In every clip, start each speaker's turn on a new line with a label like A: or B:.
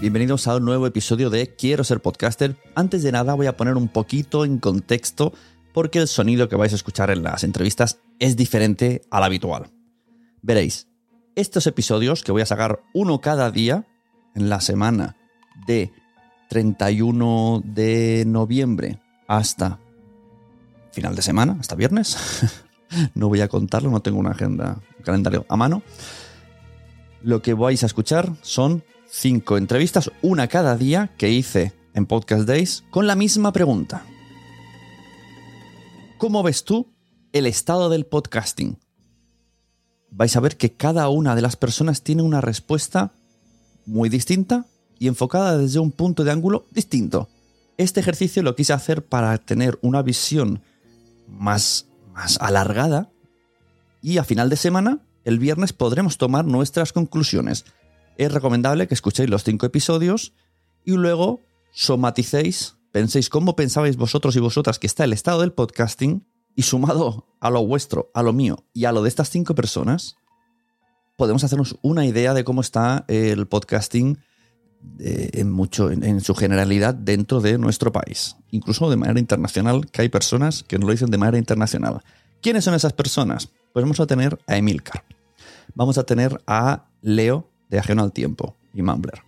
A: Bienvenidos a un nuevo episodio de Quiero ser podcaster. Antes de nada voy a poner un poquito en contexto porque el sonido que vais a escuchar en las entrevistas es diferente al habitual. Veréis, estos episodios que voy a sacar uno cada día en la semana de 31 de noviembre hasta final de semana, hasta viernes. no voy a contarlo, no tengo una agenda, un calendario a mano. Lo que vais a escuchar son cinco entrevistas, una cada día que hice en Podcast Days con la misma pregunta. ¿Cómo ves tú el estado del podcasting? Vais a ver que cada una de las personas tiene una respuesta muy distinta y enfocada desde un punto de ángulo distinto. Este ejercicio lo quise hacer para tener una visión más, más alargada y a final de semana, el viernes, podremos tomar nuestras conclusiones. Es recomendable que escuchéis los cinco episodios y luego somaticéis, penséis cómo pensabais vosotros y vosotras que está el estado del podcasting y sumado a lo vuestro, a lo mío y a lo de estas cinco personas, podemos hacernos una idea de cómo está el podcasting eh, en, mucho, en, su generalidad dentro de nuestro país, incluso de manera internacional, que hay personas que nos lo dicen de manera internacional. ¿Quiénes son esas personas? Pues vamos a tener a Emilcar, vamos a tener a Leo de Ajeno al Tiempo y Mumbler,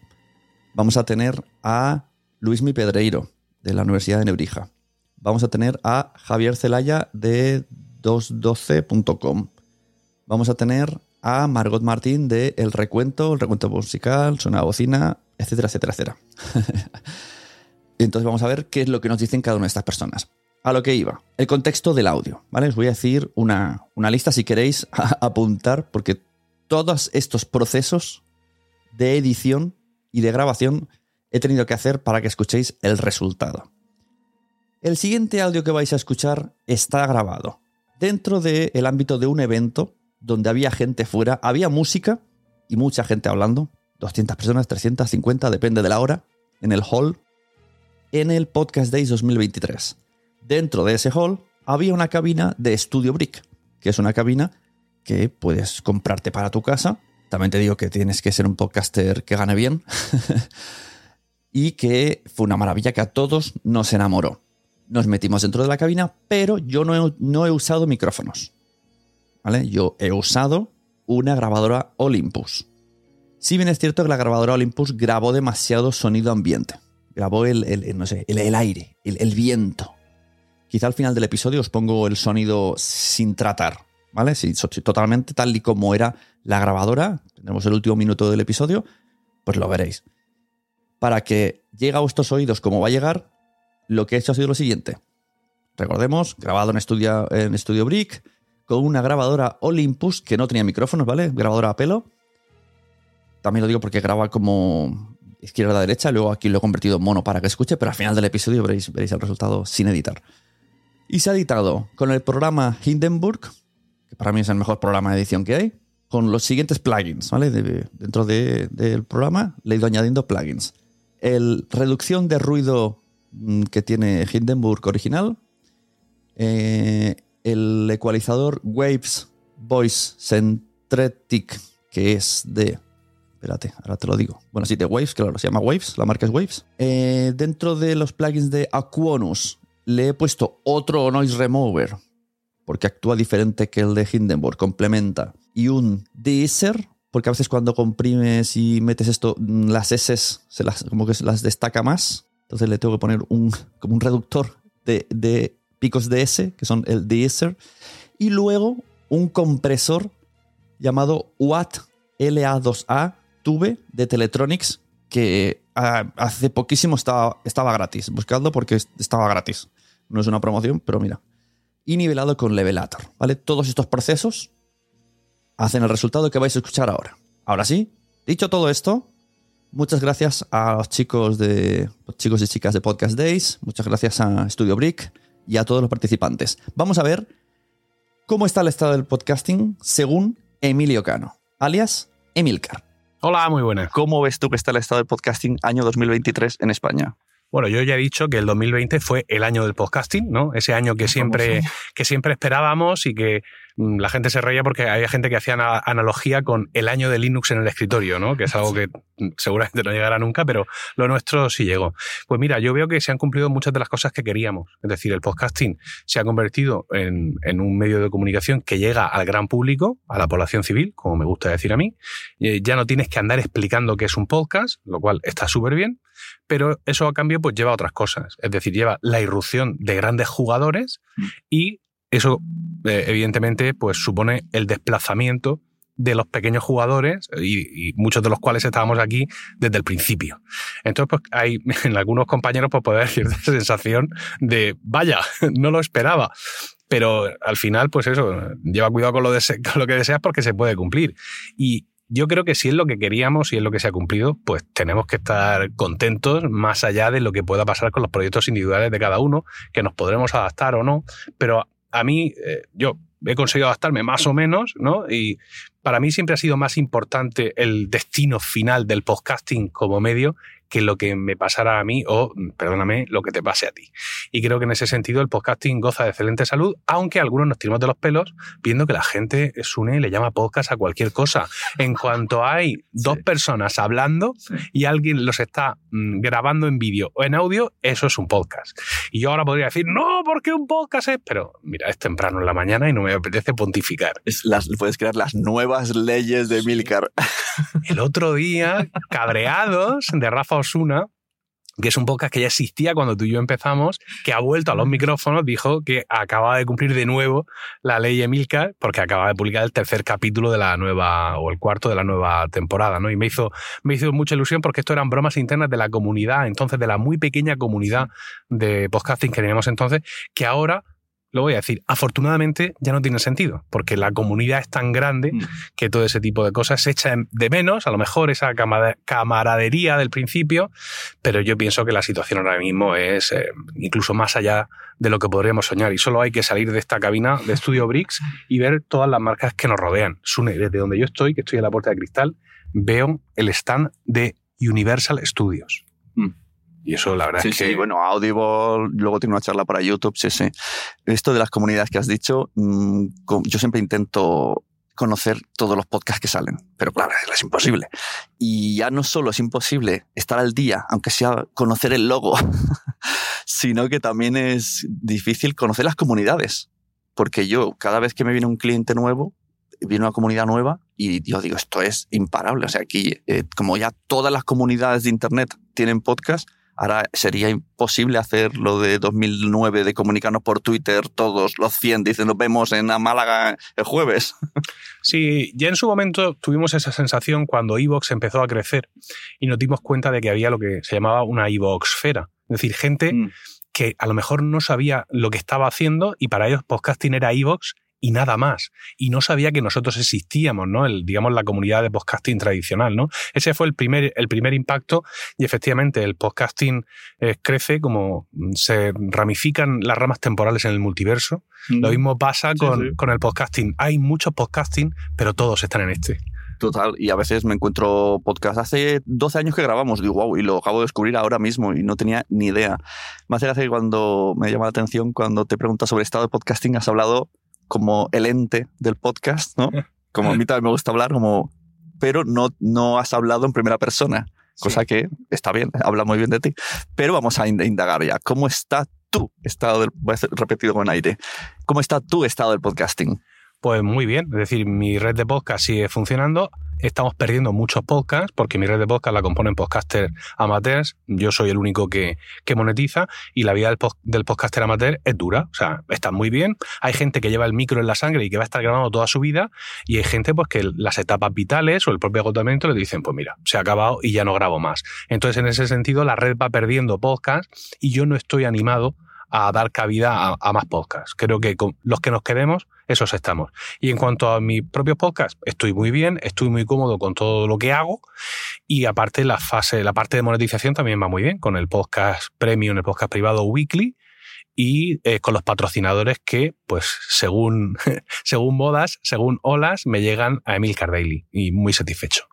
A: vamos a tener a Luismi Pedreiro de la Universidad de Nebrija, vamos a tener a Javier Celaya de 212.com, vamos a tener a Margot Martín de El Recuento, El Recuento Musical, Suena Bocina, etcétera, etcétera, etcétera. Entonces vamos a ver qué es lo que nos dicen cada una de estas personas. A lo que iba, el contexto del audio, ¿vale? Os voy a decir una, una lista si queréis apuntar, porque todos estos procesos de edición y de grabación he tenido que hacer para que escuchéis el resultado. El siguiente audio que vais a escuchar está grabado dentro del ámbito de un evento donde había gente fuera, había música y mucha gente hablando, 200 personas, 350, depende de la hora, en el hall, en el Podcast Days 2023. Dentro de ese hall había una cabina de Studio Brick, que es una cabina que puedes comprarte para tu casa. También te digo que tienes que ser un podcaster que gane bien. y que fue una maravilla que a todos nos enamoró. Nos metimos dentro de la cabina, pero yo no he, usado micrófonos. ¿Vale? Yo he usado una grabadora Olympus. Si bien es cierto que la grabadora Olympus grabó demasiado sonido ambiente. Grabó el, no sé, el, aire, el, viento. Quizá al final del episodio os pongo el sonido sin tratar, ¿vale? Sí, totalmente tal y como era la grabadora. Tenemos el último minuto del episodio, pues lo veréis. Para que llegue a vuestros oídos como va a llegar, lo que he hecho ha sido lo siguiente. Recordemos, grabado en Studio, en Studio Brick, con una grabadora Olympus que no tenía micrófonos, ¿vale? Grabadora a pelo. También lo digo porque graba como izquierda derecha, luego aquí lo he convertido en mono para que escuche, pero al final del episodio veréis, veréis el resultado sin editar. Y se ha editado con el programa Hindenburg, que para mí es el mejor programa de edición que hay, con los siguientes plugins, ¿vale? De- dentro de- del programa le he ido añadiendo plugins. El reducción de ruido mm, que tiene Hindenburg original, eh, el ecualizador Waves Voice Centretic, que es de. Espérate, ahora te lo digo. Bueno, sí, de Waves, claro, se llama Waves, la marca es Waves. Eh, dentro de los plugins de Aquonus, le he puesto otro noise remover, porque actúa diferente que el de Hindenburg, complementa. Y un deesser, porque a veces cuando comprimes y metes esto, mm, las S se las, como que se las destaca más. Entonces le tengo que poner un, como un reductor de, picos de S, que son el deesser. Y luego un compresor llamado WAT LA2A Tube de Teletronics que ah, hace poquísimo estaba, estaba gratis. Buscadlo porque es- estaba gratis. No es una promoción, pero mira. Y nivelado con Levelator. ¿Vale? Todos estos procesos hacen el resultado que vais a escuchar ahora. Ahora sí, dicho todo esto, muchas gracias a los chicos de los chicos y chicas de Podcast Days, muchas gracias a Studio Brick y a todos los participantes. Vamos a ver cómo está el estado del podcasting según Emilio Cano, alias Emilcar.
B: Hola, muy buenas.
C: ¿Cómo ves tú que está el estado del podcasting año 2023 en España?
B: Bueno, yo ya he dicho que el 2020 fue el año del podcasting, ¿no? Ese año que siempre, que siempre esperábamos y que la gente se reía porque había gente que hacía ana- analogía con el año de Linux en el escritorio, ¿no? Que es algo que mm, seguramente no llegará nunca, pero lo nuestro sí llegó. Pues mira, yo veo que se han cumplido muchas de las cosas que queríamos. Es decir, el podcasting se ha convertido en, en un medio de comunicación que llega al gran público, a la población civil, como me gusta decir a mí. Eh, ya no tienes que andar explicando qué es un podcast, lo cual está súper bien pero eso a cambio pues lleva a otras cosas. Es decir, lleva la irrupción de grandes jugadores y eso eh, evidentemente pues supone el desplazamiento de los pequeños jugadores y, y muchos de los cuales estábamos aquí desde el principio. Entonces, pues hay en algunos compañeros pues puede haber cierta sensación de, vaya, no lo esperaba. Pero al final, pues eso, lleva cuidado con lo, con lo que deseas porque se puede cumplir. Y yo creo que si es lo que queríamos y es lo que se ha cumplido, pues tenemos que estar contentos más allá de lo que pueda pasar con los proyectos individuales de cada uno, que nos podremos adaptar o no. Pero a mí, eh, yo he conseguido adaptarme más o menos, ¿no? Y para mí siempre ha sido más importante el destino final del podcasting como medio que lo que me pasara a mí o, perdóname, lo que te pase a ti. Y creo que en ese sentido el podcasting goza de excelente salud, aunque algunos nos tiramos de los pelos viendo que la gente Sune le llama podcast a cualquier cosa. En cuanto hay dos personas hablando y alguien los está mm, grabando en vídeo o en audio, eso es un podcast. Y yo ahora podría decir, no, porque un podcast es... Pero mira, es temprano en la mañana y no me apetece pontificar.
C: Es las, puedes crear las nuevas leyes de Milcar.
B: El otro día, Cabreados, de Rafa Osuna, que es un podcast que ya existía cuando tú y yo empezamos, que ha vuelto a los micrófonos, dijo que acaba de cumplir de nuevo la ley Emilcar, porque acaba de publicar el tercer capítulo de la nueva, o el cuarto de la nueva temporada, ¿no? Y me hizo, me hizo mucha ilusión porque esto eran bromas internas de la comunidad, entonces de la muy pequeña comunidad de podcasting que teníamos entonces, que ahora lo voy a decir, afortunadamente ya no tiene sentido, porque la comunidad es tan grande que todo ese tipo de cosas se echa de menos, a lo mejor esa cama- camaradería del principio, pero yo pienso que la situación ahora mismo es eh, incluso más allá de lo que podríamos soñar y solo hay que salir de esta cabina de Studio Bricks y ver todas las marcas que nos rodean. Sune, desde donde yo estoy, que estoy en la puerta de cristal, veo el stand de Universal Studios. Y eso la verdad
C: Sí,
B: es que...
C: sí, bueno, Audible, luego tiene una charla para YouTube, sí, sí. Esto de las comunidades que has dicho, mm, yo siempre intento conocer todos los podcasts que salen, pero claro, es imposible. Y ya no solo es imposible estar al día, aunque sea conocer el logo, sino que también es difícil conocer las comunidades. Porque yo, cada vez que me viene un cliente nuevo, viene una comunidad nueva y yo digo, esto es imparable. O sea, aquí, eh, como ya todas las comunidades de Internet tienen podcast, ahora sería imposible hacer lo de 2009 de comunicarnos por Twitter todos los 100, dicen nos vemos en Málaga el jueves.
B: Sí, ya en su momento tuvimos esa sensación cuando Evox empezó a crecer y nos dimos cuenta de que había lo que se llamaba una Evoxfera. Es decir, gente
C: Mm.
B: que a lo mejor no sabía lo que estaba haciendo y para ellos podcasting era Evox y nada más. Y no sabía que nosotros existíamos, ¿no? El, digamos, la comunidad de podcasting tradicional, ¿no? Ese fue el primer, el primer impacto y efectivamente el podcasting eh, crece como se ramifican las ramas temporales en el multiverso. Lo mismo pasa con,
C: sí.
B: con el podcasting. Hay muchos podcasting, pero todos están en este.
C: Total, y a veces me encuentro podcast. Hace 12 años que grabamos, digo, wow, y lo acabo de descubrir ahora mismo y no tenía ni idea. Me hace gracia cuando me llama la atención, cuando te preguntas sobre estado de podcasting, has hablado como el ente del podcast, ¿no? Como a mí también me gusta hablar, como, pero no, no has hablado en primera persona, cosa que está bien, habla muy bien de ti. Pero vamos a ind- indagar ya. ¿Cómo está tu estado del, voy a hacer repetido con aire, ¿cómo está tu estado del podcasting?
B: Pues muy bien, es decir, mi red de podcast sigue funcionando. Estamos perdiendo muchos podcasts porque mi red de podcast la componen podcasters amateurs. Yo soy el único que, que monetiza y la vida del, pod- del podcaster amateur es dura. O sea, está muy bien. Hay gente que lleva el micro en la sangre y que va a estar grabando toda su vida y hay gente pues que las etapas vitales o el propio agotamiento le dicen, pues mira, se ha acabado y ya no grabo más. Entonces, en ese sentido, la red va perdiendo podcasts y yo no estoy animado a dar cabida a, a más podcasts. Creo que con los que nos quedemos, esos estamos. Y en cuanto a mis propios podcasts, estoy muy bien, estoy muy cómodo con todo lo que hago y aparte la fase, la parte de monetización también va muy bien con el podcast premium, el podcast privado weekly y eh, con los patrocinadores que, pues, según, según modas, según olas, me llegan a Emil Daily y muy satisfecho.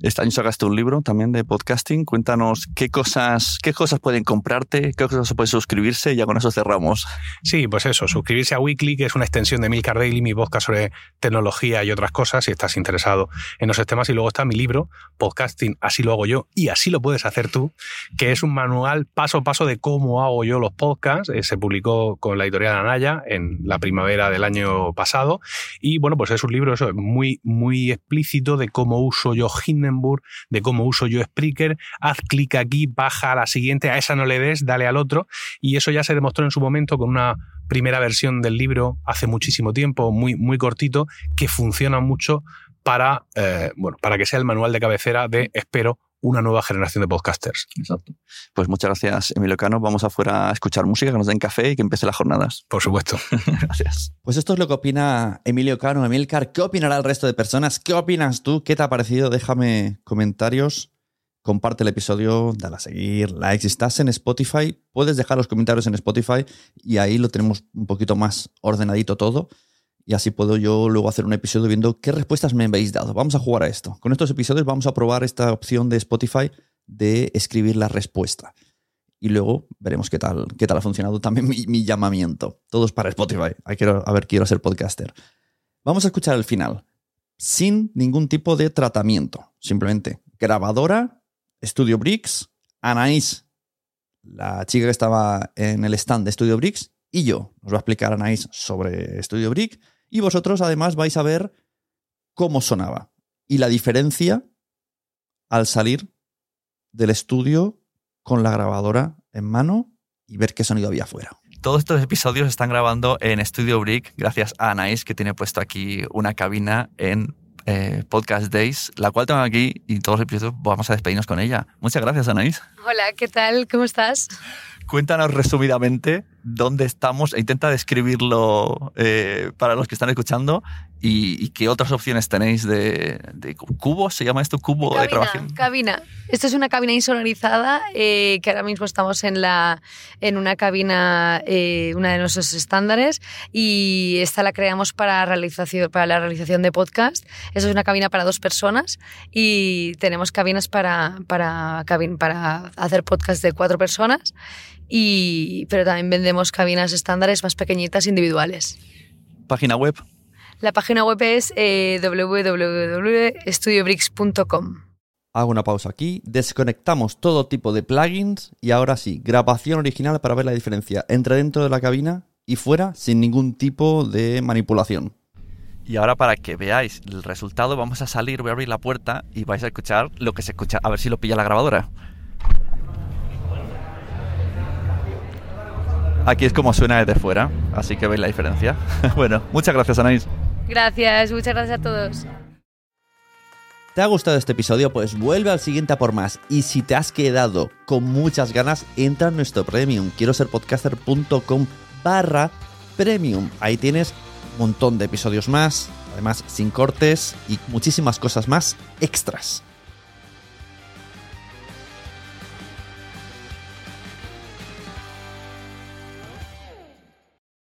C: Este año sacaste un libro también de podcasting. Cuéntanos qué cosas, qué cosas pueden comprarte, qué cosas pueden suscribirse y ya con eso cerramos.
B: Sí, pues eso, suscribirse a Weekly, que es una extensión de Milcar Daily, mi podcast sobre tecnología y otras cosas, si estás interesado en esos temas. Y luego está mi libro, Podcasting, así lo hago yo, y así lo puedes hacer tú, que es un manual paso a paso de cómo hago yo los podcasts. Eh, se publicó con la editorial Anaya en la primavera del año pasado. Y bueno, pues es un libro muy, muy explícito de cómo uso yo Hindenburg, de cómo uso yo Spreaker. Haz clic aquí, baja a la siguiente, a esa no le des, dale al otro. Y eso ya se demostró en su momento con una primera versión del libro hace muchísimo tiempo, muy, muy cortito, que funciona mucho para, eh, bueno, para que sea el manual de cabecera de, espero, una nueva generación de podcasters.
C: Exacto. Pues muchas gracias, Emilio Cano. Vamos afuera a escuchar música, que nos den café y que empiecen las jornadas.
B: Por supuesto.
C: Gracias.
A: Pues esto es lo que opina Emilio Cano. Emilcar, ¿qué opinará el resto de personas? ¿Qué opinas tú? ¿Qué te ha parecido? Déjame comentarios. Comparte el episodio, dale a seguir, like. Si estás en Spotify, puedes dejar los comentarios en Spotify y ahí lo tenemos un poquito más ordenadito todo. Y así puedo yo luego hacer un episodio viendo qué respuestas me habéis dado. Vamos a jugar a esto. Con estos episodios vamos a probar esta opción de Spotify de escribir la respuesta. Y luego veremos qué tal, qué tal ha funcionado también mi, mi llamamiento. Todos para Spotify. Quiero, a ver, quiero ser podcaster. Vamos a escuchar el final. Sin ningún tipo de tratamiento. Simplemente grabadora, Studio Bricks, Anaís, la chica que estaba en el stand de Studio Bricks, y yo. Os va a explicar Anaís sobre Studio Brick. Y vosotros además vais a ver cómo sonaba. Y la diferencia al salir del estudio con la grabadora en mano y ver qué sonido había afuera.
C: Todos estos episodios se están grabando en Studio Brick gracias a Anaís, que tiene puesto aquí una cabina en eh, Podcast Days, la cual tengo aquí y todos los episodios vamos a despedirnos con ella. Muchas gracias, Anaís.
D: Hola, ¿qué tal? ¿Cómo estás?
C: Cuéntanos resumidamente dónde estamos e intenta describirlo eh, para los que están escuchando y, y qué otras opciones tenéis de, de cubo, ¿se llama esto? Cubo de grabación.
D: cabina. Esto es una cabina insonorizada eh, que ahora mismo estamos en, la, en una cabina, eh, una de nuestros estándares y esta la creamos para, realización, para la realización de podcast. Esa es una cabina para dos personas y tenemos cabinas para, para, para hacer podcast de cuatro personas. Y, pero también vendemos cabinas estándares más pequeñitas individuales.
C: Página web.
D: La página web es eh, www.studiobricks.com.
A: Hago una pausa aquí, desconectamos todo tipo de plugins y ahora sí, grabación original para ver la diferencia entre dentro de la cabina y fuera sin ningún tipo de manipulación.
C: Y ahora para que veáis el resultado vamos a salir, voy a abrir la puerta y vais a escuchar lo que se escucha, a ver si lo pilla la grabadora. Aquí es como suena desde fuera, así que veis la diferencia. bueno, muchas gracias Anaís.
D: Gracias, muchas gracias a todos.
A: ¿Te ha gustado este episodio? Pues vuelve al siguiente a por más. Y si te has quedado con muchas ganas, entra en nuestro premium. Quiero ser podcaster.com barra premium. Ahí tienes un montón de episodios más, además sin cortes y muchísimas cosas más extras.